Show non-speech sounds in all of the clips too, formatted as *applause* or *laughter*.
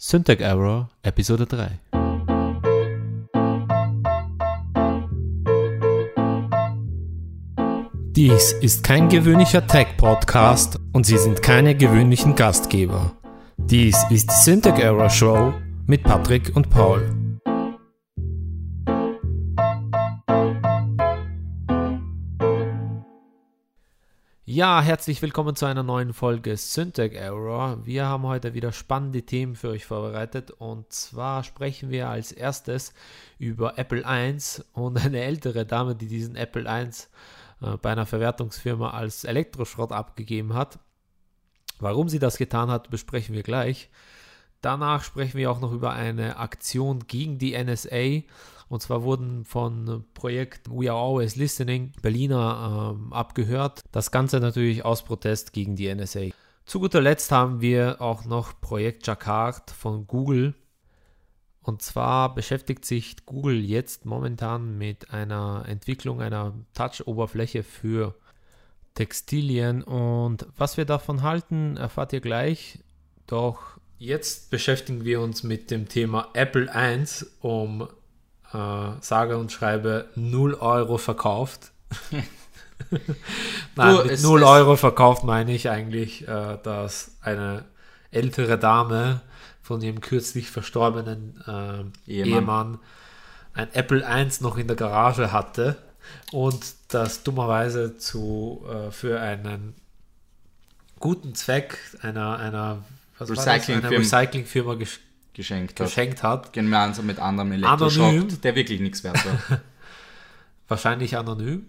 Syntax Error Episode 3 Dies ist kein gewöhnlicher Tech-Podcast und Sie sind keine gewöhnlichen Gastgeber. Dies ist die Syntax Error Show mit Patrick und Paul. Ja, herzlich willkommen zu einer neuen Folge Syntax Error. Wir haben heute wieder spannende Themen für euch vorbereitet und zwar sprechen wir als erstes über Apple I und eine ältere Dame, die diesen Apple I äh, bei einer Verwertungsfirma als Elektroschrott abgegeben hat. Warum sie das getan hat, besprechen wir gleich. Danach sprechen wir auch noch über eine Aktion gegen die NSA und zwar wurden von Projekt We Are Always Listening Berliner ähm, abgehört. Das Ganze natürlich aus Protest gegen die NSA. Zu guter Letzt haben wir auch noch Projekt Jacquard von Google. Und zwar beschäftigt sich Google jetzt momentan mit einer Entwicklung einer Touch-Oberfläche für Textilien. Und was wir davon halten, erfahrt ihr gleich. Doch jetzt beschäftigen wir uns mit dem Thema Apple 1, um äh, sage und schreibe 0 Euro verkauft. *laughs* Nein, du, mit 0 Euro verkauft meine ich eigentlich, äh, dass eine ältere Dame von ihrem kürzlich verstorbenen äh, Ehemann. Ehemann ein Apple I noch in der Garage hatte und das dummerweise zu, äh, für einen guten Zweck einer, einer Recyclingfirma Recycling geschenkt, geschenkt hat. hat. Gemeinsam mit anderem Elektroshop, der wirklich nichts wert war. *laughs* Wahrscheinlich anonym,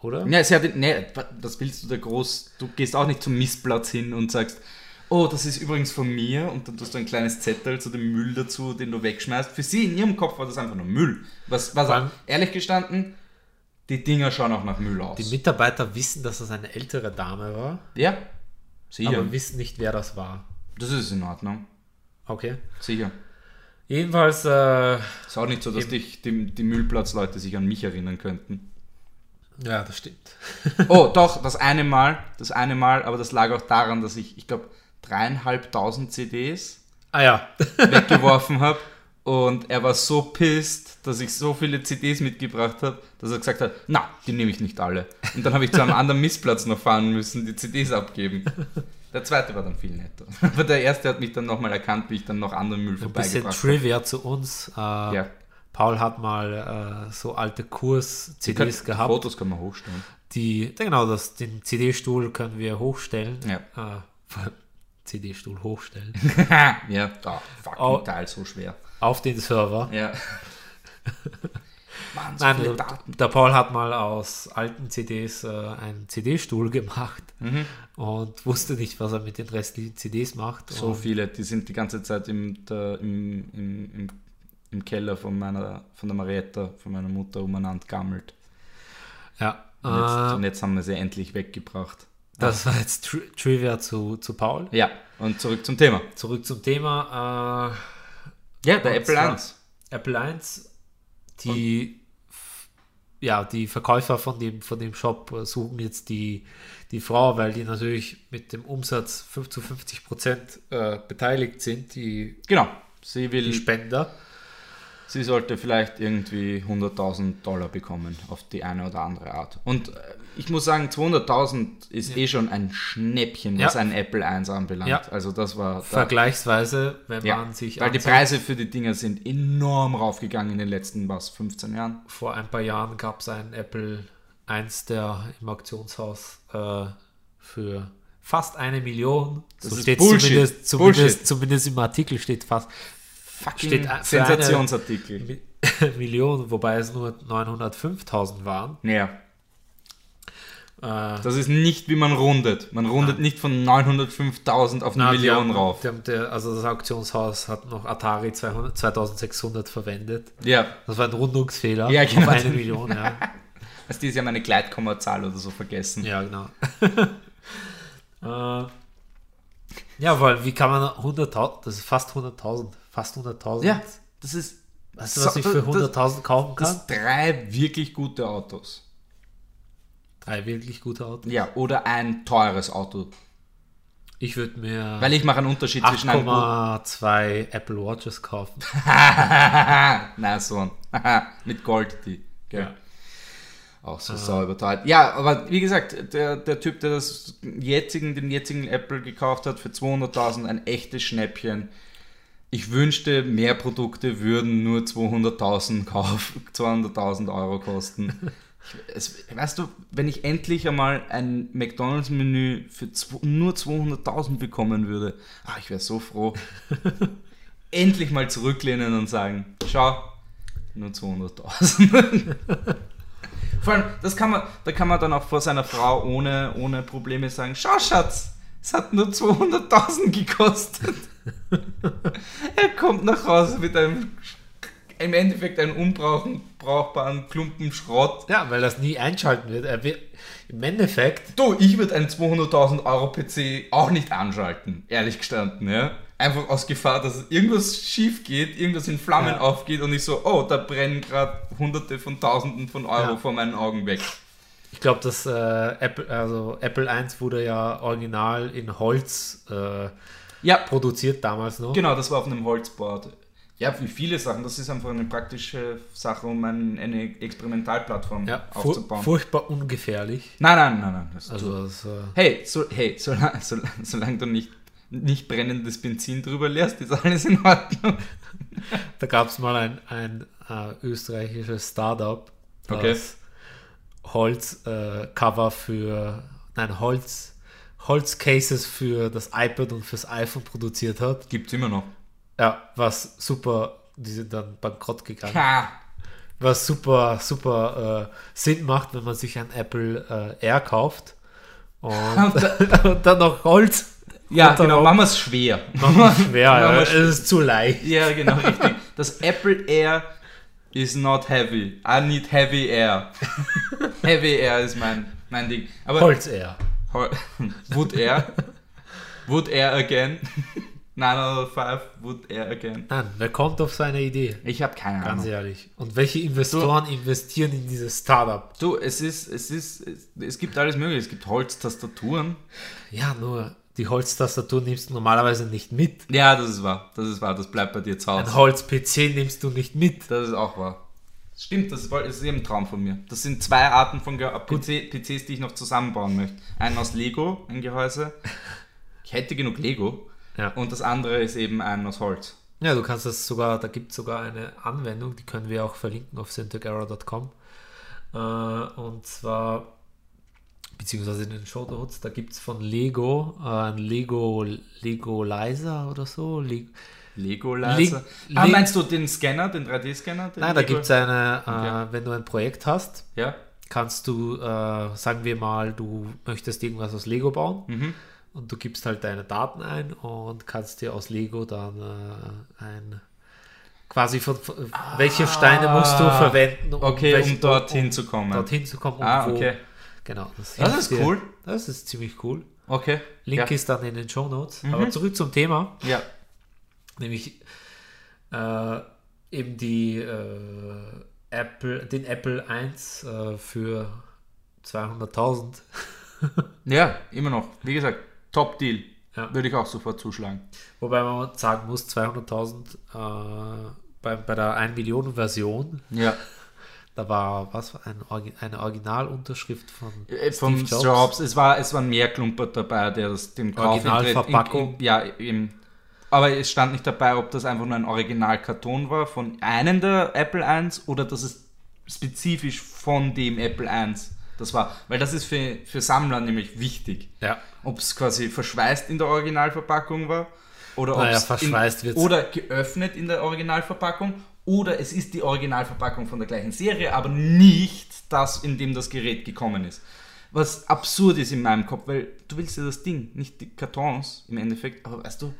oder? Ja, sie hat, nee, das willst du da groß, du gehst auch nicht zum Missplatz hin und sagst, oh, das ist übrigens von mir und dann tust du ein kleines Zettel zu dem Müll dazu, den du wegschmeißt. Für sie in ihrem Kopf war das einfach nur Müll. Was, was Weil, ehrlich gestanden, die Dinger schauen auch nach Müll aus. Die Mitarbeiter wissen, dass das eine ältere Dame war. Ja, sicher. Aber wissen nicht, wer das war. Das ist in Ordnung. Okay. Sicher. Jedenfalls. Äh, ist auch nicht so, dass dich die, die Müllplatzleute sich an mich erinnern könnten. Ja, das stimmt. *laughs* oh, doch, das eine Mal, das eine Mal, aber das lag auch daran, dass ich, ich glaube, dreieinhalbtausend CDs ah, ja. *laughs* weggeworfen habe. Und er war so pisst, dass ich so viele CDs mitgebracht habe, dass er gesagt hat, na, die nehme ich nicht alle. Und dann habe ich zu einem anderen Missplatz noch fahren müssen, die CDs abgeben. Der zweite war dann viel netter. *laughs* Aber der erste hat mich dann nochmal erkannt, wie ich dann noch anderen Müll vorbeigebracht habe. Ein bisschen Trivia zu uns. Äh, ja. Paul hat mal äh, so alte Kurs-CDs gehabt. Fotos können wir hochstellen. Die, genau, das, den CD-Stuhl können wir hochstellen. Ja. Äh, *laughs* CD-Stuhl hochstellen. *laughs* ja, da, fucking Teil so schwer. Auf den Server. Ja. Mann, so Nein, der Paul hat mal aus alten CDs äh, einen CD-Stuhl gemacht mhm. und wusste nicht, was er mit den restlichen CDs macht. So viele, die sind die ganze Zeit im, der, im, im, im, im, Keller von, meiner, von der Marietta, von meiner Mutter umeinander gammelt. Ja. Und jetzt, äh, und jetzt haben wir sie endlich weggebracht. Das war jetzt Tri Trivia zu, zu Paul. Ja, und zurück zum Thema. Zurück zum Thema. Äh, ja, der Apple 1. Apple 1, die ja, die Verkäufer von dem, von dem Shop suchen jetzt die, die Frau, weil die natürlich mit dem Umsatz 5 zu 50 Prozent äh, beteiligt sind, die, genau. Sie will, die Spender. Sie sollte vielleicht irgendwie 100.000 Dollar bekommen auf die eine oder andere Art. Und äh, ich muss sagen, 200.000 ist ja. eh schon ein Schnäppchen, was ja. ein Apple 1 anbelangt. Ja. Also das war... Vergleichsweise, wenn man sich Weil die Preise für die Dinger sind enorm raufgegangen in den letzten, was, 15 Jahren? Vor ein paar Jahren gab es einen Apple 1, der im Auktionshaus äh, für fast eine Million. Das so steht Bullshit. Zumindest, zumindest, zumindest, im Artikel steht fast fucking steht Sensationsartikel. *laughs* Millionen, wobei es nur 905.000 waren. Ja. Äh, das ist nicht, wie man rundet. Man rundet nein. nicht von 905.000 auf eine nein, Million haben, rauf. Haben, der, also das Auktionshaus hat noch Atari 200, 2600 verwendet. Ja. Das war ein Rundungsfehler ja, genau. auf eine Million. Ja. *laughs* Also die haben eine Gleitkommazahl oder so vergessen. Ja, genau. *laughs* äh, ja, weil wie kann man 100.000, das ist fast 100.000 fast 100.000. Ja, das ist. Weißt du, was ich für 100.000 kaufen kann? Das drei wirklich gute Autos. Drei wirklich gute Autos? Ja, oder ein teures Auto. Ich würde mir Weil ich mache einen Unterschied zwischen einem. 8,2 Apple Watches kaufen. *laughs* Na, so ein. *laughs* Mit Gold, die. Gell? Ja. Auch so sauber überteuert. Ja, aber wie gesagt, der, der Typ, der das jetzigen, den jetzigen Apple gekauft hat für 200.000, ein echtes Schnäppchen. Ich wünschte, mehr Produkte würden nur 200.000 Kauf, *laughs* 200.000 Euro kosten. Es, weißt du, wenn ich endlich einmal ein McDonalds-Menü für nur 200.000 bekommen würde, ah, ich wäre so froh. *laughs* endlich mal zurücklehnen und sagen, schau, nur 200.000. *laughs* Vor allem, das kann man, da kann man dann auch vor seiner Frau ohne, ohne Probleme sagen, schau Schatz, es hat nur 200.000 gekostet. *laughs* er kommt nach Hause mit einem, im Endeffekt einem unbrauchbaren Klumpen Schrott. Ja, weil das nie einschalten wird. Er wird Im Endeffekt, Du, ich würde einen 200.000 Euro PC auch nicht anschalten, ehrlich gestanden, ja. Einfach aus Gefahr, dass irgendwas schief geht, irgendwas in Flammen Ja. aufgeht und ich so, oh, da brennen gerade Hunderte von Tausenden von Euro Ja. vor meinen Augen weg. Ich glaube, dass äh, Apple, also Apple 1 wurde ja original in Holz äh, Ja, produziert damals noch. genau, das war auf einem Holzboard. Ja, wie viele Sachen, das ist einfach eine praktische Sache, um ein, eine Experimentalplattform Ja, aufzubauen. furchtbar ungefährlich. nein, nein, nein, nein. Das Also das, äh, Hey, so, hey, solange, solange, solange du nicht, nicht brennendes Benzin drüber leerst, ist alles in Ordnung. *laughs* da gab es mal ein, ein äh, österreichisches Startup, das Okay. Holz-Cover für, nein, Holz, Holzcases für das iPad und fürs iPhone produziert hat. Gibt's immer noch. Ja, was super, die sind dann bankrott gegangen. Ha. Was super, super äh, Sinn macht, wenn man sich ein Apple äh, Air kauft und, *laughs* *laughs* und dann noch Holz. Ja, genau, auch- machen wir es schwer. Machen wir *laughs* schwer, Machen ja. es ist zu leicht. Ja, genau, richtig. Das Apple Air is not heavy. I need heavy air. Heavy Air ist mein, mein Ding. Aber Holz Air. Hol- *laughs* Wood Air. Wood Air again. *laughs* 905 Wood Air again. Nein, wer kommt auf seine Idee? Ich habe keine Ganz Ahnung. ehrlich. Und welche Investoren investieren in dieses Startup? Du, es ist, es ist, es, es gibt alles mögliche. Es gibt Holztastaturen. Ja, nur die Holztastatur nimmst du normalerweise nicht mit. Ja, das ist wahr. Das ist wahr. Das bleibt bei dir zu Ein Hause. Holz-PC nimmst du nicht mit. Das ist auch wahr. Stimmt, das ist, eben ein Traum von mir. Das sind zwei Arten von Ge PC, PCs, die ich noch zusammenbauen möchte. Einen aus Lego, ein Gehäuse. Ich hätte genug Lego. Ja. Und das andere ist eben ein aus Holz. Ja, du kannst das sogar, da gibt es sogar eine Anwendung, die können wir auch verlinken auf syntechera.com. Äh, und zwar, beziehungsweise in den Show Notes, da gibt es von Lego äh, ein Lego Legolizer oder so. Le Lego Laser. Le- ah, meinst du den Scanner, den 3D-Scanner? den Nein, da Lego- gibt es eine, äh, Okay. wenn du ein Projekt hast, Ja. kannst du, äh, sagen wir mal, du möchtest irgendwas aus Lego bauen Mhm. und du gibst halt deine Daten ein und kannst dir aus Lego dann äh, ein quasi von, von welche Steine musst du verwenden, Ah. Okay, welche- um dorthin zu kommen. dorthin zu kommen. Ah, wo- okay. Genau. Das, Das ist dir. cool. Das ist ziemlich cool. Okay. Link ja. Mhm. ist dann in den Show Notes. Aber zurück zum Thema, Ja. Nämlich äh, eben die äh, Apple, den Apple 1 äh, für 200.000. *laughs* Ja, immer noch. Wie gesagt, Top-Deal. Ja. Würde ich auch sofort zuschlagen. Wobei man sagen muss, 200.000 äh, bei, bei der 1 Millionen Version, Ja. *laughs* da war was ein, eine Originalunterschrift von Äh, Steve Jobs. Jobs. Es war, es war mehr Klumpert dabei, der das dem Kauf Originalverpackung. in- in- Ja, eben. Aber es stand nicht dabei, ob das einfach nur ein Originalkarton war von einem der Apple 1 oder dass es spezifisch von dem Apple 1 das war. Weil das ist für, für Sammler nämlich wichtig. Ja. Ob es quasi verschweißt in der Originalverpackung war oder Naja, verschweißt in, wird's. oder geöffnet in der Originalverpackung oder es ist die Originalverpackung von der gleichen Serie, aber nicht das, in dem das Gerät gekommen ist. Was absurd ist in meinem Kopf, weil du willst ja das Ding, nicht die Kartons im Endeffekt, aber weißt du,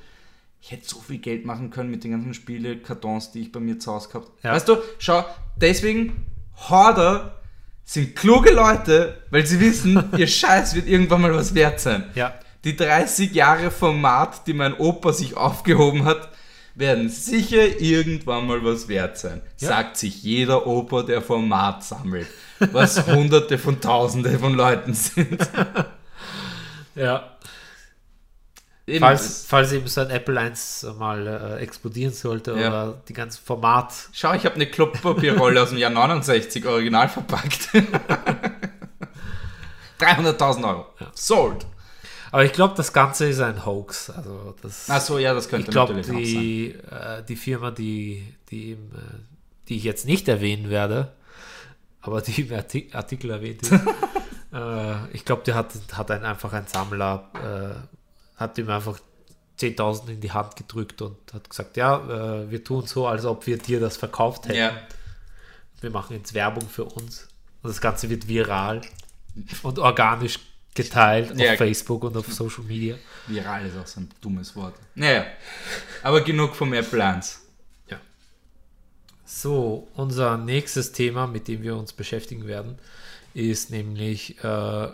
ich hätte so viel Geld machen können mit den ganzen Spiele, Kartons, die ich bei mir zu Hause gehabt Ja. Weißt du, schau, deswegen Horder sind kluge Leute, weil sie wissen, *laughs* ihr Scheiß wird irgendwann mal was wert sein. Ja. Die 30 Jahre Format, die mein Opa sich aufgehoben hat, werden sicher irgendwann mal was wert sein. Ja. Sagt sich jeder Opa, der Format sammelt. Was *laughs* hunderte von tausende von Leuten sind. *laughs* Ja. Eben, Falls, falls eben so ein Apple 1 mal äh, explodieren sollte Ja. oder die ganze Format. Schau, ich habe eine Klopapierrolle aus dem Jahr 69 original verpackt. *laughs* 300.000 Euro. Sold. Aber ich glaube, das Ganze ist ein Hoax. Also das, Achso, ja, das könnte ich glaube, natürlich die, äh, die Firma, die, die, im, äh, die ich jetzt nicht erwähnen werde, aber die im Arti Artikel erwähnt ist, *laughs* äh, ich glaube, die hat, hat ein, einfach ein Sammler, äh, hat ihm einfach 10.000 in die Hand gedrückt und hat gesagt, ja, äh, wir tun so, als ob wir dir das verkauft hätten. Ja. Wir machen jetzt Werbung für uns. Und das Ganze wird viral und organisch geteilt Ja. auf Facebook und auf Social Media. Viral ist auch so ein dummes Wort. Naja, aber genug vom Apple 1. Ja. So, unser nächstes Thema, mit dem wir uns beschäftigen werden, ist nämlich äh,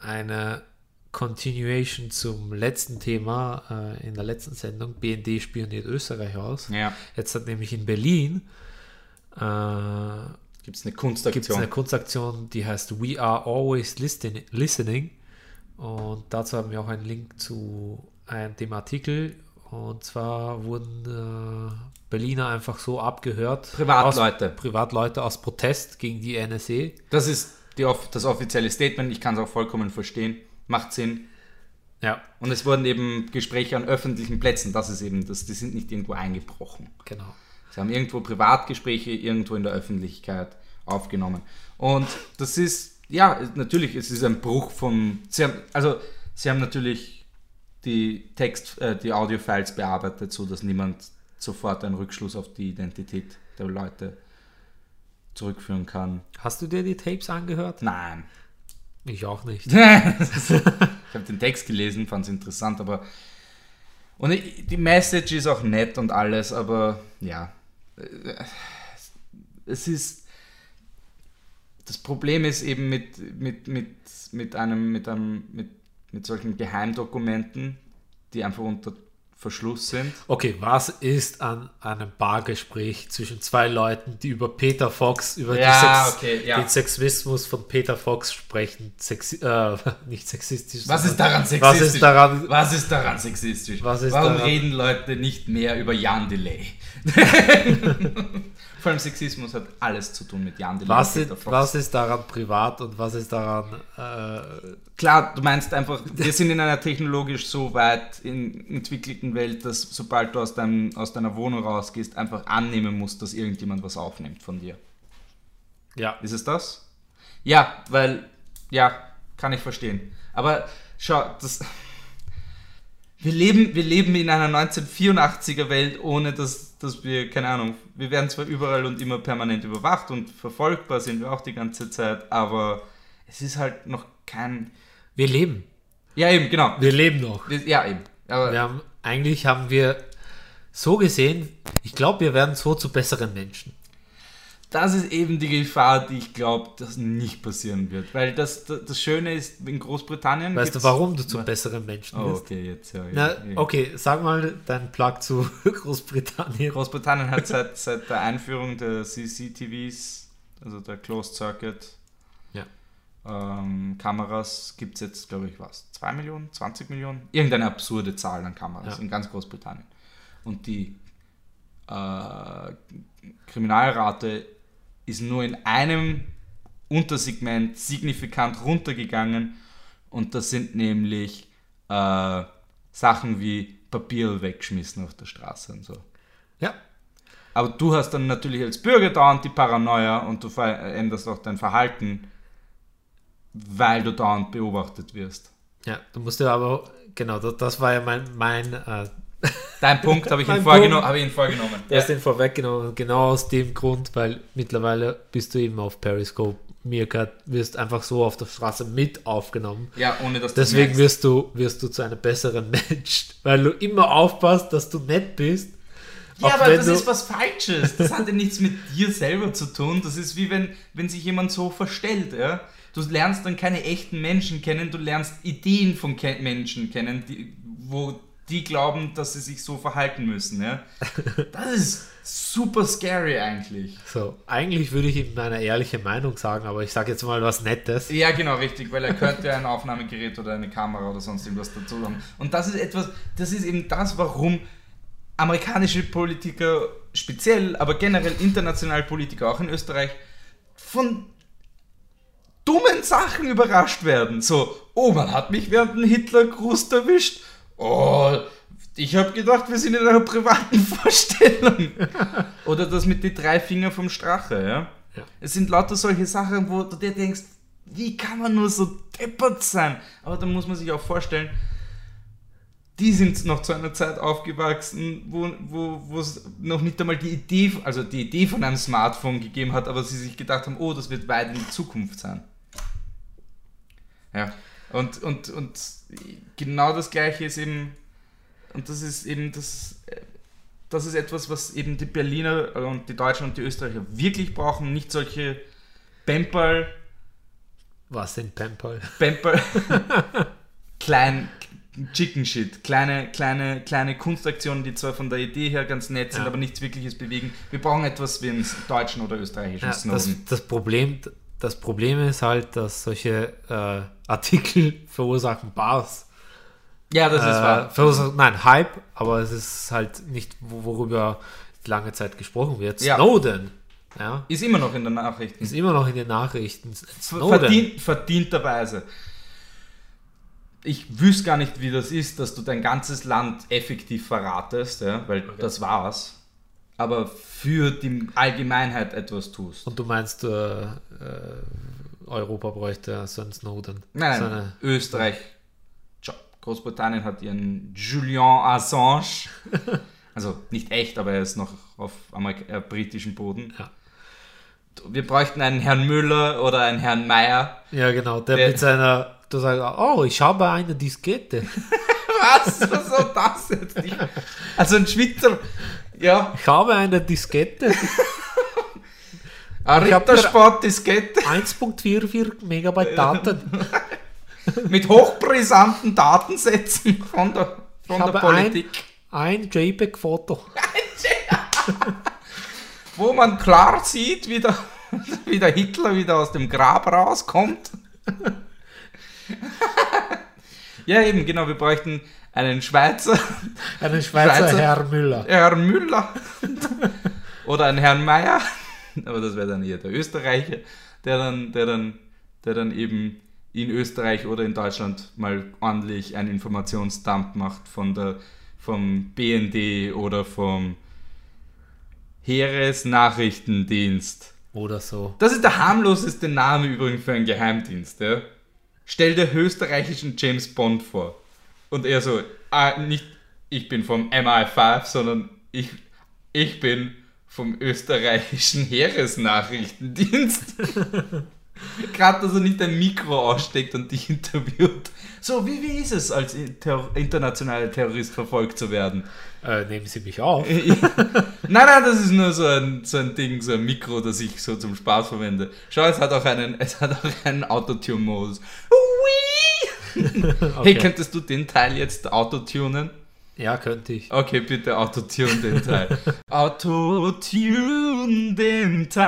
eine Continuation zum letzten Thema äh, in der letzten Sendung. BND spioniert Österreich aus. Ja. Jetzt hat nämlich in Berlin äh, Gibt es eine Kunstaktion? eine Kunstaktion, die heißt We Are Always Listen Listening. Und dazu haben wir auch einen Link zu einem, dem Artikel. Und zwar wurden äh, Berliner einfach so abgehört. Privatleute. Aus, Privatleute aus Protest gegen die. NSE. Das ist die, das offizielle Statement. Ich kann es auch vollkommen verstehen. Macht Sinn. Ja, Und es wurden eben Gespräche an öffentlichen Plätzen. Das ist eben, das, die sind nicht irgendwo eingebrochen. genau. Sie haben irgendwo Privatgespräche irgendwo in der Öffentlichkeit aufgenommen. Und das ist, ja, natürlich, es ist ein Bruch vom. Sie haben, also, sie haben natürlich die Text, äh, die Audiofiles bearbeitet, so dass niemand sofort einen Rückschluss auf die Identität der Leute zurückführen kann. Hast du dir die Tapes angehört? Nein. Ich auch nicht. *laughs* *laughs* ich habe den Text gelesen, fand es interessant, aber. Und die Message ist auch nett und alles, aber ja. Es ist. Das Problem ist eben mit, mit, mit, mit einem, mit einem, mit, mit solchen Geheimdokumenten, die einfach unter Verschluss sind. Okay, was ist an einem Bargespräch zwischen zwei Leuten, die über Peter Fox, über Ja, Sex, okay, ja. den Sexismus von Peter Fox sprechen? Sexi äh, *laughs* nicht sexistisch. Was ist daran sexistisch? Was ist daran? Was ist daran sexistisch? Was ist Warum daran- reden Leute nicht mehr über Jan Delay? *laughs* Vor allem Sexismus hat alles zu tun mit Jan Delay. Was, ist, was ist daran privat und was ist daran äh, Klar, du meinst einfach, wir sind in einer technologisch so weit in, entwickelten Welt, dass sobald du aus, deinem, aus deiner Wohnung rausgehst, einfach annehmen musst, dass irgendjemand was aufnimmt von dir. ja. Ist es das? Ja, weil, ja, kann ich verstehen. Aber schau, das. Wir leben, wir leben in einer 1984er Welt, ohne dass, dass wir, keine Ahnung, wir werden zwar überall und immer permanent überwacht und verfolgbar sind wir auch die ganze Zeit, aber es ist halt noch kein. Wir leben. Ja, eben, genau. Wir leben noch. Ja, eben. Aber Wir haben, eigentlich haben wir so gesehen, ich glaube, wir werden so zu besseren Menschen. das ist eben die Gefahr, die ich glaube, dass nicht passieren wird. Weil das, das, das Schöne ist, in Großbritannien. Weißt du, warum du zum besseren Menschen Oh, wirst? okay, jetzt ja. Na, ja, okay, sag mal deinen Plug zu *laughs* Großbritannien. Großbritannien hat *laughs* seit, seit der Einführung der CCTVs, also der Closed Circuit. Ähm, Kameras, gibt es jetzt, glaube ich, was? 2 Millionen, 20 Millionen? Irgendeine absurde Zahl an Kameras Ja. in ganz Großbritannien. Und die äh, Kriminalrate ist nur in einem Untersegment signifikant runtergegangen und das sind nämlich äh, Sachen wie Papier weggeschmissen auf der Straße und so. Ja, Aber du hast dann natürlich als Bürger dauernd die Paranoia und du veränderst auch dein Verhalten, weil du dauernd beobachtet wirst. ja, du musst ja aber, genau, das, war ja mein, mein äh, Dein Punkt habe ich, *laughs* ihn vorgeno habe ich ihn vorgenommen. Du hast den vorweggenommen, genau aus dem Grund, weil mittlerweile bist du eben auf Periscope, Meerkat, wirst einfach so auf der Straße mit aufgenommen. ja, ohne dass du Deswegen merkst. wirst du, wirst du zu einem besseren *laughs* Mensch, weil du immer aufpasst, dass du nett bist. Ja, aber das ist was Falsches. Das hat ja nichts mit dir selber zu tun. Das ist wie wenn, wenn sich jemand so verstellt. Ja? Du lernst dann keine echten Menschen kennen, du lernst Ideen von Ke Menschen kennen, die, wo die glauben, dass sie sich so verhalten müssen. Ja? *laughs* Das ist super scary eigentlich. So, eigentlich würde ich ihm meine ehrliche Meinung sagen, aber ich sage jetzt mal was Nettes. Ja, genau, richtig, weil er könnte ein Aufnahmegerät oder eine Kamera oder sonst irgendwas dazu haben. Und das ist etwas, das ist eben das, warum amerikanische Politiker speziell, aber generell international Politiker, auch in Österreich, von dummen Sachen überrascht werden. So, oh, man hat mich während dem Hitlergruß erwischt. Oh, ich habe gedacht, wir sind in einer privaten *laughs* Vorstellung. Oder das mit den drei Finger vom Strache, ja? Ja. Es sind lauter solche Sachen, wo du dir denkst, wie kann man nur so deppert sein? Aber da muss man sich auch vorstellen, die sind noch zu einer Zeit aufgewachsen, wo, es noch nicht einmal die Idee, also die Idee von einem Smartphone gegeben hat, aber sie sich gedacht haben, oh, das wird weit in die Zukunft sein. Ja. Und, und, und genau das gleiche ist eben, und das ist eben das, das ist etwas, was eben die Berliner und die Deutschen und die Österreicher wirklich brauchen, nicht solche Pempel, Was sind Pempel? Pempel, *laughs* klein, Chicken Shit, kleine, kleine, kleine Kunstaktionen, die zwar von der Idee her ganz nett sind, Ja. aber nichts wirkliches bewegen. Wir brauchen etwas wie einen deutschen oder österreichischen Ja, das, Snowden. das, Problem, das Problem ist halt, dass solche äh, Artikel *laughs* verursachen Bars. Ja, das ist äh, wahr. Verursachen, nein, Hype, aber es ist halt nicht, wo- worüber lange Zeit gesprochen wird. Ja. Snowden ja, Ist immer noch in den Nachrichten. ist immer noch in den Nachrichten. Snowden. Verdient, verdienterweise. Ich wüsste gar nicht, wie das ist, dass du dein ganzes Land effektiv verratest, ja, weil das war's. Aber für die Allgemeinheit etwas tust. Und du meinst, äh, äh, Europa bräuchte so einen Snowden. Nein, so eine, Österreich. Tja, Großbritannien hat ihren Julian Assange. *laughs* also nicht echt, aber er ist noch auf Amerik äh, britischem Boden. Ja. Wir bräuchten einen Herrn Müller oder einen Herrn Meier. ja, genau, der, Der- mit seiner, du sagst, oh, ich habe eine Diskette. *laughs* Was? Was soll das jetzt? Ich, also ein Schweizer. Ja, Ich habe eine Diskette. ein hab Rittersport-Diskette 1.44 Megabyte Daten. *laughs* mit hochbrisanten Datensätzen von der, von Ich der Politik, Ein JPEG-Foto. *laughs* wo man klar sieht, wie der, wie der Hitler wieder aus dem Grab rauskommt. *laughs* ja, eben, genau, wir bräuchten einen Schweizer, *laughs* Einen Schweizer, Schweizer. Herr Müller. Herrn Müller *laughs* oder einen Herrn Meier, aber das wäre dann eher der Österreicher, der dann, der dann, der dann eben in Österreich oder in Deutschland mal ordentlich einen Informationsdump macht von der, vom BND oder vom Heeresnachrichtendienst. Oder so. Das ist der harmloseste Name übrigens für einen Geheimdienst. Ja? Stell dir österreichischen James Bond vor. Und er so, ah, nicht ich bin vom MI5, sondern ich, ich bin vom österreichischen Heeresnachrichtendienst. *laughs* Gerade, dass er nicht ein Mikro aussteckt und dich interviewt. So, wie, wie ist es, als internationaler Terrorist verfolgt zu werden? Äh, nehmen Sie mich auf. *laughs* nein, nein, das ist nur so ein, so ein Ding, so ein Mikro, das ich so zum Spaß verwende. Schau, es hat auch einen, es hat auch einen Autotune-Modus. Hui! *laughs* Hey, könntest du den Teil jetzt autotunen? Ja, könnte ich. Okay, bitte autotune den Teil. *laughs* autotune den Teil.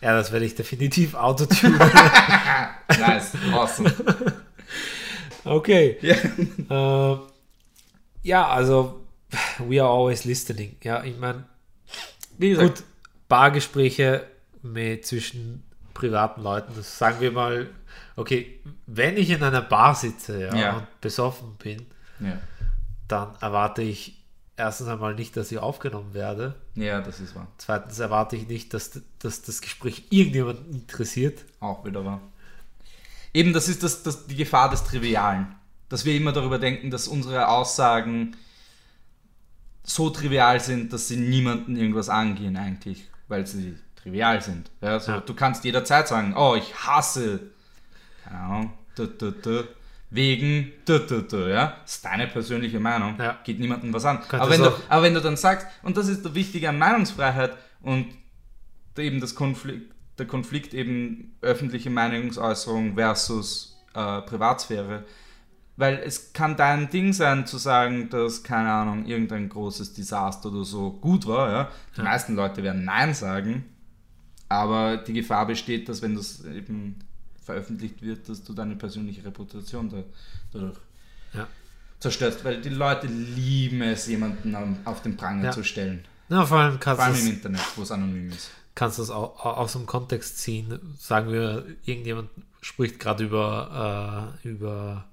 Ja, das werde ich definitiv autotunen. *laughs* nice, awesome. okay. Ja. Äh, ja, also, we are always listening. Ja, ich meine, Wie gesagt, gut, Bargespräche mit zwischen privaten Leuten, das sagen wir mal, okay, wenn ich in einer Bar sitze ja, Ja. und besoffen bin, ja. dann erwarte ich erstens einmal nicht, dass ich aufgenommen werde. ja, das ist wahr. Zweitens erwarte ich nicht, dass, dass das Gespräch irgendjemanden interessiert. Auch wieder wahr. Eben, das ist das, das, die Gefahr des Trivialen. Dass wir immer darüber denken, dass unsere Aussagen so trivial sind, dass sie niemanden irgendwas angehen eigentlich, weil sie trivial sind. Ja, so, Ja. Du kannst jederzeit sagen, oh, ich hasse, keine Ahnung, du, du, du, wegen, du, du, du, ja, das ist deine persönliche Meinung, Ja. geht niemandem was an. Aber wenn, du, aber wenn du dann sagst, und das ist der Wichtige an Meinungsfreiheit und eben das Konflikt, der Konflikt eben öffentliche Meinungsäußerung versus äh, Privatsphäre. Weil es kann dein Ding sein, zu sagen, dass, keine Ahnung, irgendein großes Desaster oder so gut war. Ja? Die meisten Leute werden Nein sagen. Aber die Gefahr besteht, dass wenn das eben veröffentlicht wird, dass du deine persönliche Reputation da, dadurch Ja. zerstörst. Weil die Leute lieben es, jemanden auf den Pranger Ja. zu stellen. Na, vor allem kannst Vor allem im Internet, wo es anonym ist. kannst du es auch au- aus dem Kontext ziehen. Sagen wir, irgendjemand spricht gerade über, äh, über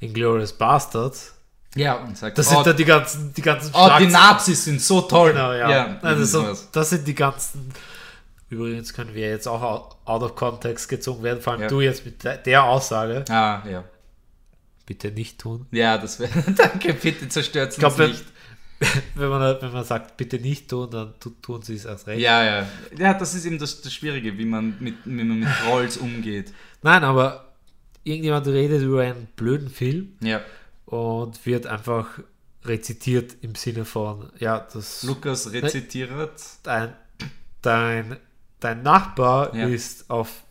Inglourious Bastards. Ja, und sagt, Das oh, sind da die ganzen, die ganzen oh, die. Nazis sind so toll. Genau, ja. ja also so, das sind die ganzen. Übrigens können wir jetzt auch out of context gezogen werden, vor allem Ja. du jetzt mit der, Aussage. Ah, ja. Bitte nicht tun. Ja, das wäre. *laughs* Danke, bitte zerstört es nicht. *laughs* wenn, man, wenn man sagt, bitte nicht tun, dann tu, tun sie es erst recht. Ja, ja. Ja, das ist eben das, das Schwierige, wie man mit, wie man mit Trolls umgeht. Nein, aber irgendjemand redet über einen blöden Film Ja. und wird einfach rezitiert im Sinne von, ja, das Lukas rezitiert. dein, dein, dein Nachbar Ja. ist auf,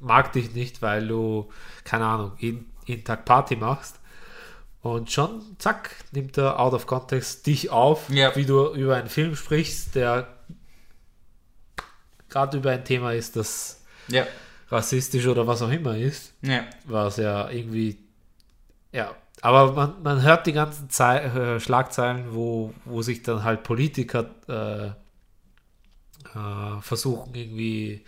mag dich nicht, weil du, keine Ahnung, jeden, jeden Tag Party machst. Und schon, zack, nimmt er out of context dich auf, Ja. wie du über einen Film sprichst, der gerade über ein Thema ist, das Ja. rassistisch oder was auch immer ist, Ja. was ja irgendwie, ja, aber man, man hört die ganzen Zei äh, Schlagzeilen, wo, wo sich dann halt Politiker äh, äh, versuchen irgendwie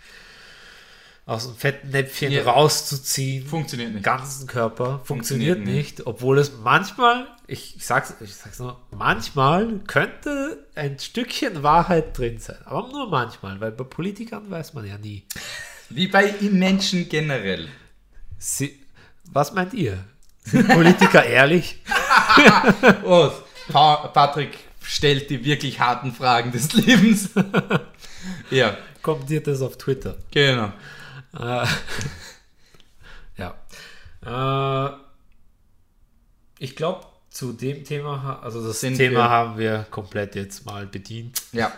aus dem fetten Näpfchen Ja. rauszuziehen, Funktioniert den nicht. ganzen Körper, Funktioniert funktioniert, nicht, obwohl es manchmal, ich, ich sag's, ich sag's nur, manchmal könnte ein Stückchen Wahrheit drin sein, aber nur manchmal, weil bei Politikern weiß man ja nie. Wie bei Menschen generell. Sie, was meint ihr? Sind Politiker *laughs* ehrlich? *laughs* Oh, pa Patrick stellt die wirklich harten Fragen des *laughs* Lebens. ja, Kommentiert das auf Twitter. genau. Äh, *laughs* ja. Äh, ich glaube, zu dem Thema, also das Sind Thema wir- haben wir komplett jetzt mal bedient. Ja.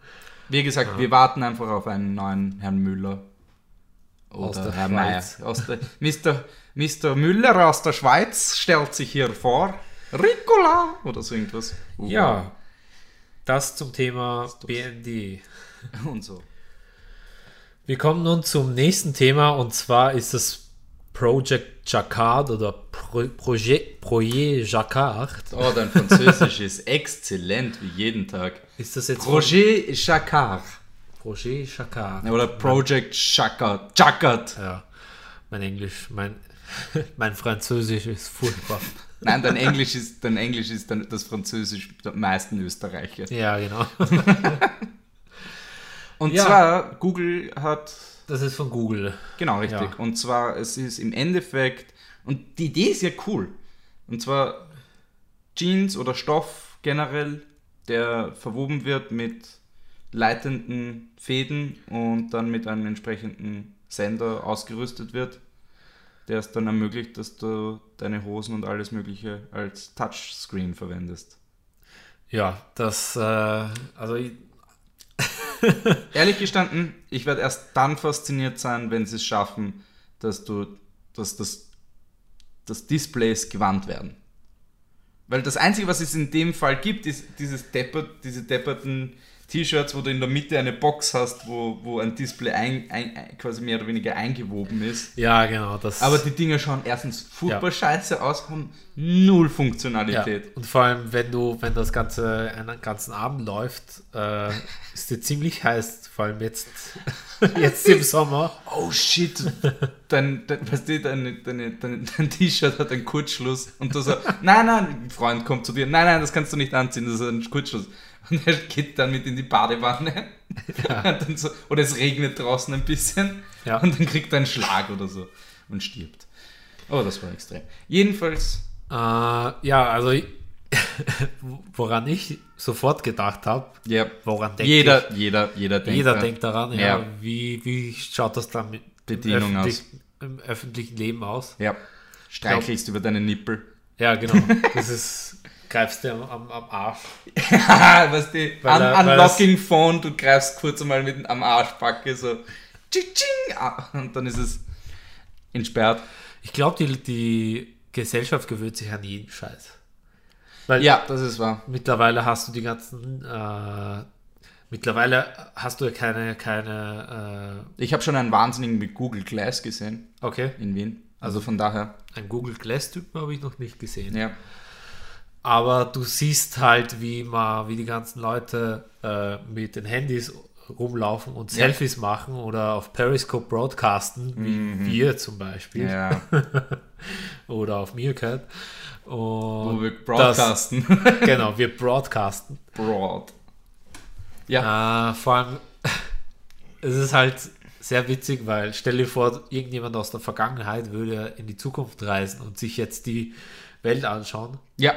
*laughs* Wie gesagt, wir warten einfach auf einen neuen Herrn Müller. Oder Aus der Herr Meier. Schweiz. Aus der, Mr. Mr. Müller aus der Schweiz stellt sich hier vor. Ricola! Oder so irgendwas. Uh, Ja, das zum Thema BND. *laughs* Und so. Wir kommen nun zum nächsten Thema und zwar ist das Project Jacquard oder Pro Projet, Projet Jacquard. Oh, dein Französisch ist *laughs* exzellent wie jeden Tag. Ist das jetzt Projet Jacquard. Projet Jacquard? Oder Project Jacquard. Jacquard. Ja, mein Englisch, mein, *laughs* mein Französisch ist furchtbar. Nein, dein Englisch ist, dein Englisch ist dann das Französisch der meisten Österreicher. Ja, genau. *laughs* Und Ja. zwar, Google hat Das ist von Google. Genau, richtig. Ja. Und zwar, es ist im Endeffekt, und die Idee ist ja cool. Und zwar Jeans oder Stoff generell, der verwoben wird mit leitenden Fäden und dann mit einem entsprechenden Sender ausgerüstet wird, der es dann ermöglicht, dass du deine Hosen und alles Mögliche als Touchscreen verwendest. Ja, das, äh, also ich- *laughs* Ehrlich gestanden, ich werde erst dann fasziniert sein, wenn sie es schaffen, dass du, dass das, dass Displays gewandt werden. Weil das Einzige, was es in dem Fall gibt, ist dieses deppert, diese depperten T-Shirts, wo du in der Mitte eine Box hast, wo, wo ein Display ein, ein, quasi mehr oder weniger eingewoben ist. ja, genau, das. Aber die Dinger schauen erstens furchtbar Ja. scheiße aus, haben null ja, Funktionalität. und vor allem, wenn du, wenn das Ganze einen ganzen Abend läuft, äh, ist dir ziemlich heiß, vor allem jetzt, *laughs* jetzt im Sommer. Oh shit, dein, dein, weißt du, dein, dein, dein, dein T-Shirt hat einen Kurzschluss und du so, *laughs* nein, nein, ein Freund kommt zu dir, nein, nein, das kannst du nicht anziehen, das ist ein Kurzschluss. *laughs* Und er geht dann mit in die Badewanne. *laughs* Dann so, oder es regnet draußen ein bisschen Ja. und dann kriegt er einen Schlag oder so und stirbt. Oh, das war extrem. Jedenfalls, Äh, ja, also ich- *laughs* woran ich sofort gedacht habe, ja, woran denkt jeder, jeder, jeder denkt. Jeder dran. denkt daran, ja, Ja. Wie, wie schaut das dann mit Bedienung im, aus. im öffentlichen Leben aus? Ja, streichelst über deine Nippel. Ja, genau. Das ist, greifst du am, am, am Arsch. *laughs* weißt du, Weil un Unlocking Phone, du greifst kurz einmal mit am Arschbacke so ah, und dann ist es entsperrt. Ich glaube, die, die Gesellschaft gewöhnt sich an jeden Scheiß. Weil Ja, das ist wahr. mittlerweile hast du die ganzen. Äh, mittlerweile hast du ja keine. keine Ich habe schon einen Wahnsinnigen mit Google Glass gesehen äh, okay. in Wien. Also von daher, Ein Google Glass-Typen habe ich noch nicht gesehen. ja. Aber du siehst halt, wie man, wie die ganzen Leute äh, mit den Handys rumlaufen und Ja. Selfies machen oder auf Periscope broadcasten, wie wir zum Beispiel. Ja, *laughs* Oder auf Meerkat. wo Und wir broadcasten. Das, *laughs* genau, wir broadcasten. Broad. Ja, Äh, vor allem, *laughs* es ist halt sehr witzig, weil stell dir vor, irgendjemand aus der Vergangenheit würde in die Zukunft reisen und sich jetzt die Welt anschauen. ja.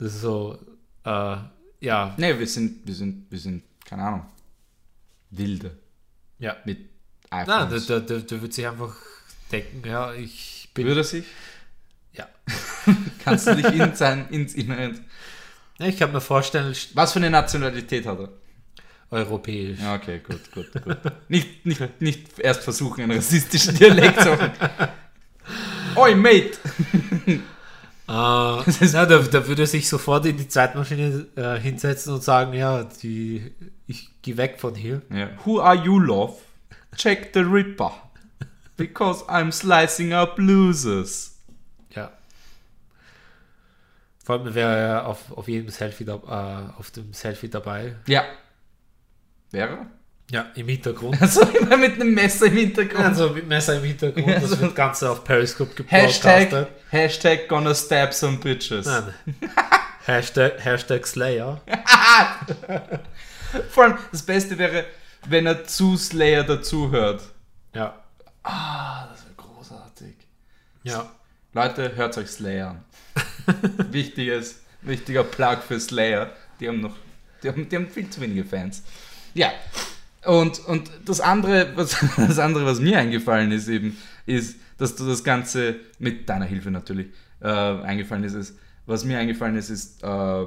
Das ist so, äh, ja, Nee, wir sind, wir sind, wir sind, keine Ahnung, Wilde ja. mit Nein, der, iPhones. der, der, der wird sich einfach denken, ja, ich bin. Würde er sich? Ja. *laughs* Kannst du dich in sein, ins Internet. Ja, Ich kann mir vorstellen, st- Was für eine Nationalität hat er? europäisch. Okay, gut, gut, gut. Nicht, nicht, nicht erst versuchen, einen rassistischen Dialekt zu machen. *laughs* Oi, Mate! *laughs* Äh, na, da, da würde er sich sofort in die Zeitmaschine äh, hinsetzen und sagen, ja, die, ich gehe weg von hier. Ja. Who are you, love? Check the Ripper. Because I'm slicing up losers. Ja. Vor allem wäre er auf, auf jedem Selfie, da, äh, auf dem Selfie dabei. Ja. Wäre? Ja, im Hintergrund. *laughs* Also immer mit einem Messer im Hintergrund. Also mit Messer im Hintergrund, Ja, das wird Ganze auf Periscope Hashtag, gebroadcastet. Hashtag gonna stab some bitches. Nein. *laughs* Hashtag, Hashtag Slayer. *laughs* Vor allem, das Beste wäre, wenn er zu Slayer dazuhört. Ja. Ah, das wäre großartig. Ja. Leute, hört euch Slayer an. Wichtiges, wichtiger Plug für Slayer. Die haben noch, die haben, die haben viel zu wenige Fans. Ja. Und, und das andere, was, *laughs* das andere, was mir eingefallen ist eben, ist, dass du das Ganze mit deiner Hilfe natürlich äh, eingefallen ist, ist, was mir eingefallen ist, ist äh,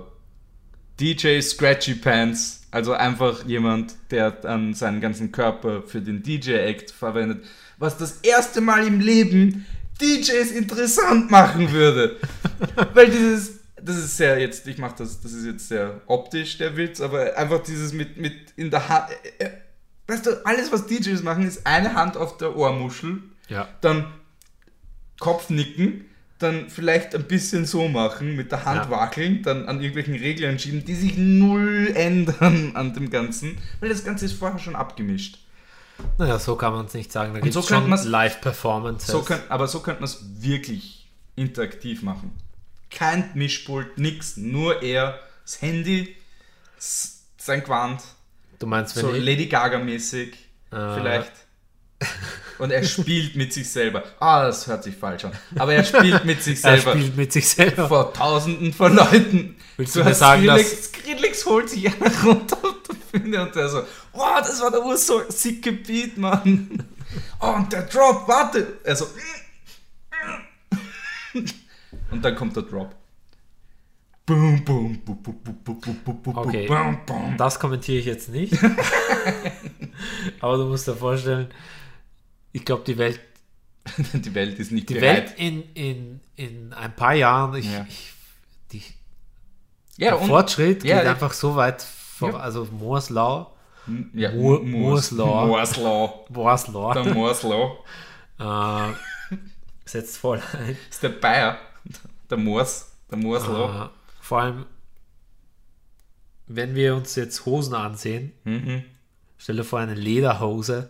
DJ Scratchy Pants, also einfach jemand, der dann seinen ganzen Körper für den DJ-Act verwendet, was das erste Mal im Leben DJs interessant machen würde. *laughs* Weil dieses, das ist sehr jetzt, ich mache das, das ist jetzt sehr optisch der Witz, aber einfach dieses mit, mit in der Hand, äh, äh, weißt du, alles was DJs machen, ist eine Hand auf der Ohrmuschel, Ja. dann Kopfnicken, dann vielleicht ein bisschen so machen, mit der Hand Ja. wackeln, dann an irgendwelchen Reglern schieben, die sich null ändern an dem Ganzen, weil das Ganze ist vorher schon abgemischt. Naja, so kann man es nicht sagen. Da gibt so es könnte schon Live-Performances. So könnt, aber so könnte man es wirklich interaktiv machen. Kein Mischpult, nix, nur er, das Handy, sein Gewand, du meinst, wenn so ich, Lady Gaga-mäßig Äh. vielleicht. Und er spielt mit sich selber. Ah, das hört sich falsch an. Aber er spielt mit sich *laughs* er selber. spielt mit sich selber. vor tausenden von Leuten. Willst du mir sagen, Skrillex, Skrillex holt sich einen *laughs* runter auf der Bühne und der so, oh, das war der Ur so sicke Beat, Mann. Oh, und der Drop, warte. Er so, *laughs* und dann kommt der Drop. Okay, das kommentiere ich jetzt nicht. *laughs* Aber du musst dir vorstellen, ich glaube, die Welt, Die Welt ist nicht die bereit. Welt in, in, in ein paar Jahren, ich, Ja. ich, die, ja, der Fortschritt ja, geht einfach so weit, vor, Ja. also Moore's Law, ja, Moore- Moores- Moore's Law. Moore's Law. Moore's Law, Der Moore's Law. *laughs* äh, setzt voll ein. ist der Bayer. Der Moors. Der Moors Law. Äh, vor allem, wenn wir uns jetzt Hosen ansehen, Mhm. stell dir vor eine Lederhose.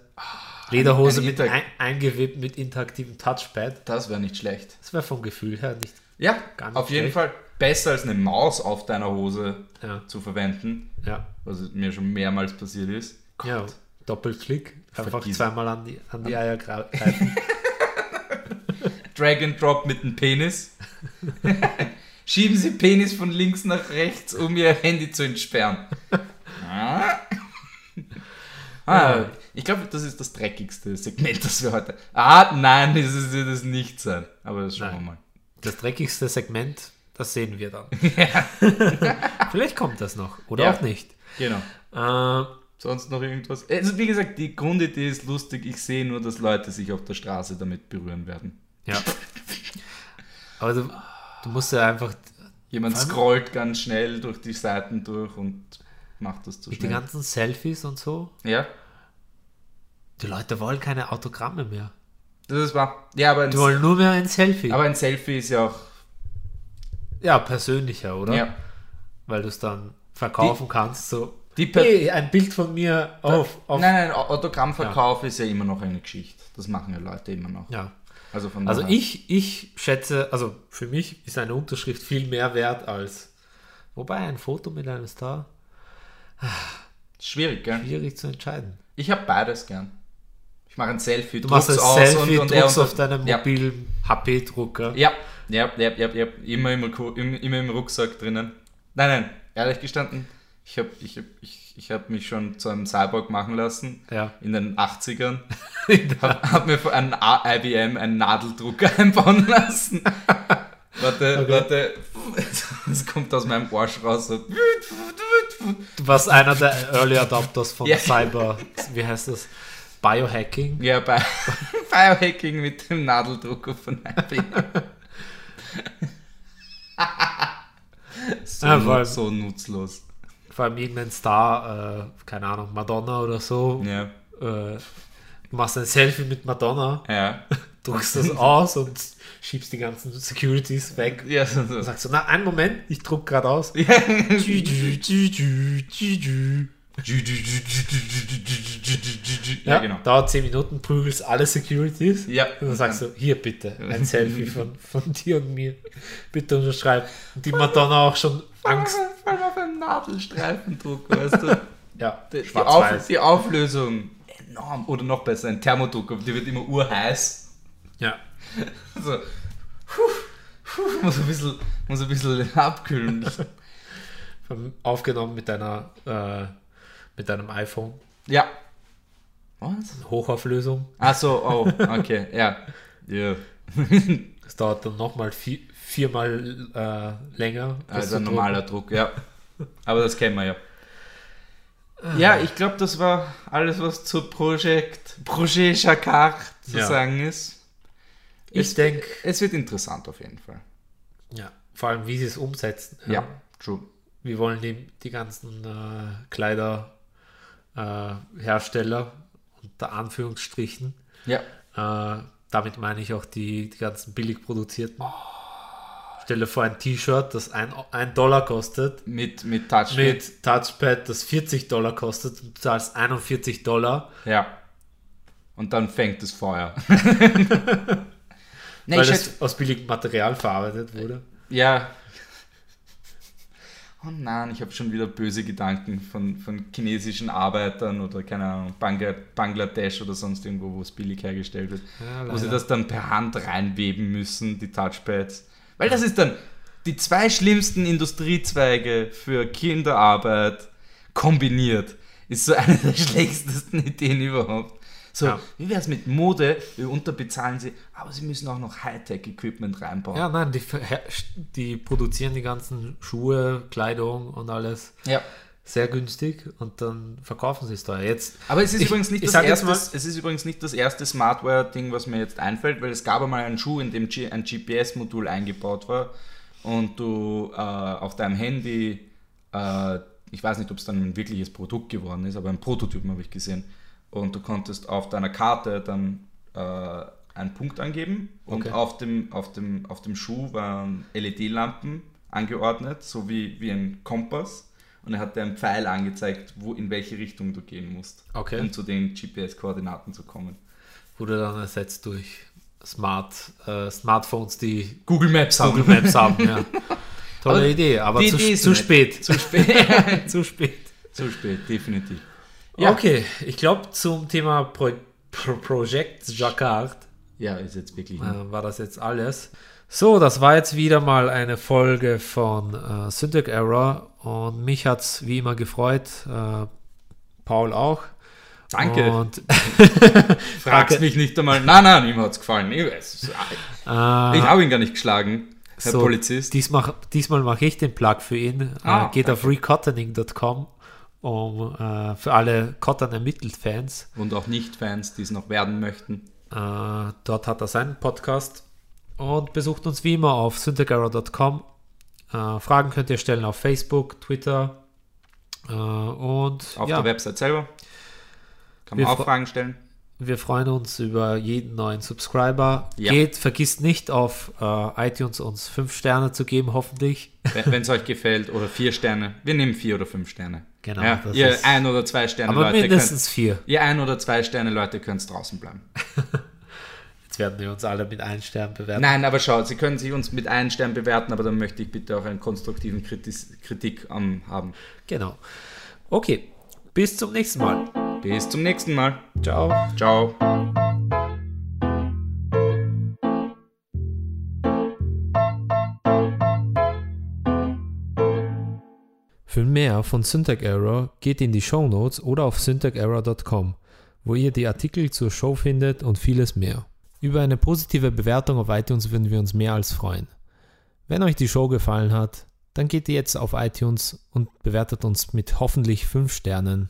Lederhose eine mit Inter- ein, eingewebt mit interaktivem Touchpad. Das wäre nicht schlecht. Das wäre vom Gefühl her nicht. Ja, Gar nicht auf jeden schlecht. Fall besser als eine Maus auf deiner Hose Ja, zu verwenden, ja, was mir schon mehrmals passiert ist. ja. Doppelklick. Einfach Vergiss- zweimal an die, an die Eier greifen. *laughs* Drag and Drop mit dem Penis. *laughs* Schieben Sie Penis von links nach rechts, um Ihr Handy zu entsperren. *laughs* Ah. *laughs* Ah, ich glaube, das ist das dreckigste Segment, das wir heute. Ah, nein, das ist- wird es nicht sein. Aber das schauen Nein. wir mal. Das dreckigste Segment, das sehen wir dann. *laughs* Vielleicht kommt das noch. Oder Ja. auch nicht. Genau. Äh, Sonst noch irgendwas? Also wie gesagt, die Grundidee ist lustig. Ich sehe nur, dass Leute sich auf der Straße damit berühren werden. ja. Aber du, du musst ja einfach Jemand scrollt ganz schnell durch die Seiten durch und macht das zu mit den schnell. ganzen Selfies und so. Ja, Die Leute wollen keine Autogramme mehr. das ist wahr. Ja, aber ein, Die wollen nur mehr ein Selfie. aber ein Selfie ist ja auch. ja, persönlicher, oder? Ja. Weil du es dann verkaufen kannst. So, Die per hey, ein Bild von mir auf. auf Nein, nein, Autogrammverkauf ist ja immer noch eine Geschichte. Das machen ja Leute immer noch. Ja. Also von Also ich, ich schätze, also für mich ist eine Unterschrift viel mehr wert als. Wobei ein Foto mit einem Star Schwierig, gell? schwierig zu entscheiden. Ich habe beides gern. Ich mache ein Selfie, Du machst ein Selfie, und, und druckst auf deinem ja. mobilen HP-Drucker. Ja, ja, ja, ja, ja. Immer, im- immer im Rucksack drinnen. Nein, nein, ehrlich gestanden, ich habe ich hab, ich, ich hab mich schon zu einem Cyborg machen lassen Ja. in den 80ern. *laughs* Hab, hab mir von einem IBM einen Nadeldrucker *laughs* einbauen lassen. Warte, Okay. warte. *laughs* Es kommt aus meinem Arsch raus. So. Du warst einer der Early Adopters von Ja. Cyber, wie heißt das? Biohacking. Ja, bei Biohacking mit dem Nadeldrucker von IBM. so, Ja, so nutzlos. Vor allem irgendein Star, äh, keine Ahnung, Madonna oder so. Ja, Äh, du machst ein Selfie mit Madonna, ja. *laughs* druckst das aus und schiebst die ganzen Securities weg. Ja, so, so. Und sagst so, na, einen Moment, ich druck gerade aus. Ja. Ja, ja, genau. Dauert 10 Minuten, prügelst alle Securities. Ja. Und dann sagst du, hier bitte, ein *laughs* Selfie von, von dir und mir. Bitte unterschreib. Und die Madonna auch schon Angst. Vor allem auf einem Nadelstreifendruck, weißt du? *laughs* Ja, Die, die. Auf, die Auflösung enorm. Oder noch besser, ein Thermodrucker, die wird immer urheiß. Ja. *laughs* So, puh, puh, muss ein bisschen, muss ein bisschen abkühlen. Aufgenommen mit deiner, äh, mit deinem iPhone. Ja. Was? Hochauflösung. Achso, oh, okay, *laughs* ja. Ja. *laughs* Das dauert dann nochmal vier, viermal äh, länger. Also ein normaler Druck, ja. Aber das kennen wir ja. Ja, ich glaube, das war alles, was zu Projekt, Projet Jacquard zu Ja. sagen ist. Ich Es- denke, Es wird interessant auf jeden Fall. ja, vor allem wie sie es umsetzen. Ja, true. Wir wollen die, die ganzen äh, Kleiderhersteller äh, Hersteller unter Anführungsstrichen. Ja. Äh, damit meine ich auch die, die ganzen billig produzierten. Stelle vor ein T-Shirt, das ein, ein Dollar kostet, Mit, mit Touchpad. mit Touchpad, das 40 Dollar kostet, und du zahlst 41 Dollar, Ja. Und dann fängt das Feuer. *laughs* weil es aus billigem Material verarbeitet wurde. ja. Oh nein, ich habe schon wieder böse Gedanken von, von chinesischen Arbeitern oder keine Ahnung, Bangla- Bangladesch oder sonst irgendwo, wo es billig hergestellt wird. Ja, wo sie das dann per Hand reinweben müssen, die Touchpads. Weil das ist dann die zwei schlimmsten Industriezweige für Kinderarbeit kombiniert. Ist so eine der *laughs* schlechtesten Ideen überhaupt. So, Ja. wie wäre es mit Mode? Wir unterbezahlen sie, aber sie müssen auch noch Hightech-Equipment reinbauen. Ja, nein, die, die produzieren die ganzen Schuhe, Kleidung und alles Ja. sehr günstig und dann verkaufen sie es teuer. Jetzt, Aber es ist, Ich- übrigens nicht ich das erste, es ist übrigens nicht das erste Smartware-Ding, was mir jetzt einfällt, weil es gab einmal einen Schuh, in dem G ein GPS-Modul eingebaut war und du äh, auf deinem Handy, äh, ich weiß nicht, ob es dann ein wirkliches Produkt geworden ist, aber ein Prototypen habe ich gesehen. Und du konntest auf deiner Karte dann äh, einen Punkt angeben und Okay. auf, dem, auf, dem, auf dem Schuh waren LED-Lampen angeordnet, so wie, wie ein Kompass. Und er hat dir einen Pfeil angezeigt, wo, in welche Richtung du gehen musst, Okay. um zu den GPS-Koordinaten zu kommen. wurde dann ersetzt durch Smart, äh, Smartphones, die Google Maps Google Maps haben. Ja. *laughs* Tolle Aber Idee, aber zu, Idee zu spät. Zu spät. *laughs* zu spät. Zu spät, definitiv. Ja. Okay, ich glaube zum Thema Pro Pro Projekt Jacquard Ja, ist jetzt wirklich. äh, war das jetzt alles. So, das war jetzt wieder mal eine Folge von äh, Syntax Error und mich hat es wie immer gefreut, äh, Paul auch. Danke. Und, *laughs* Fragst danke. mich nicht einmal. Nein, nein, ihm hat's gefallen. Ich, weiß. ich äh, habe ihn gar nicht geschlagen, Herr so, Polizist. Diesmal, diesmal mache ich den Plug für ihn. Ah, äh, geht auf recottoning.com, um äh, für alle Cotton ermittelt Fans. Und auch Nicht-Fans, die es noch werden möchten. Äh, dort hat er seinen Podcast Und besucht uns wie immer auf syntagera.com. Äh, Fragen könnt ihr stellen auf Facebook, Twitter äh, und Auf ja, der Website selber. Kann Wir man auch fro- Fragen stellen. Wir freuen uns über jeden neuen Subscriber. Ja. Geht, vergisst nicht auf äh, iTunes uns 5 Sterne zu geben, hoffentlich. Wenn es euch gefällt. Oder vier Sterne. Wir nehmen vier oder fünf Sterne. Genau, Ja, ihr ist- ein oder zwei Sterne Aber Leute mindestens vier. könnt, ihr ein oder zwei Sterne Leute könnt draußen bleiben. *laughs* Jetzt werden wir uns alle mit einem Stern bewerten. Nein, aber schaut, Sie können sich uns mit einem Stern bewerten, aber dann möchte ich bitte auch einen konstruktiven Kritis Kritik ähm, haben. Genau. Okay, bis zum nächsten Mal. Bis zum nächsten Mal. Ciao. Ciao. Für mehr von Syntax Error geht in die Show Notes oder auf syntagserror.com, wo ihr die Artikel zur Show findet und vieles mehr. Über eine positive Bewertung auf iTunes würden wir uns mehr als freuen. Wenn euch die Show gefallen hat, dann geht ihr jetzt auf iTunes und bewertet uns mit hoffentlich 5 Sternen.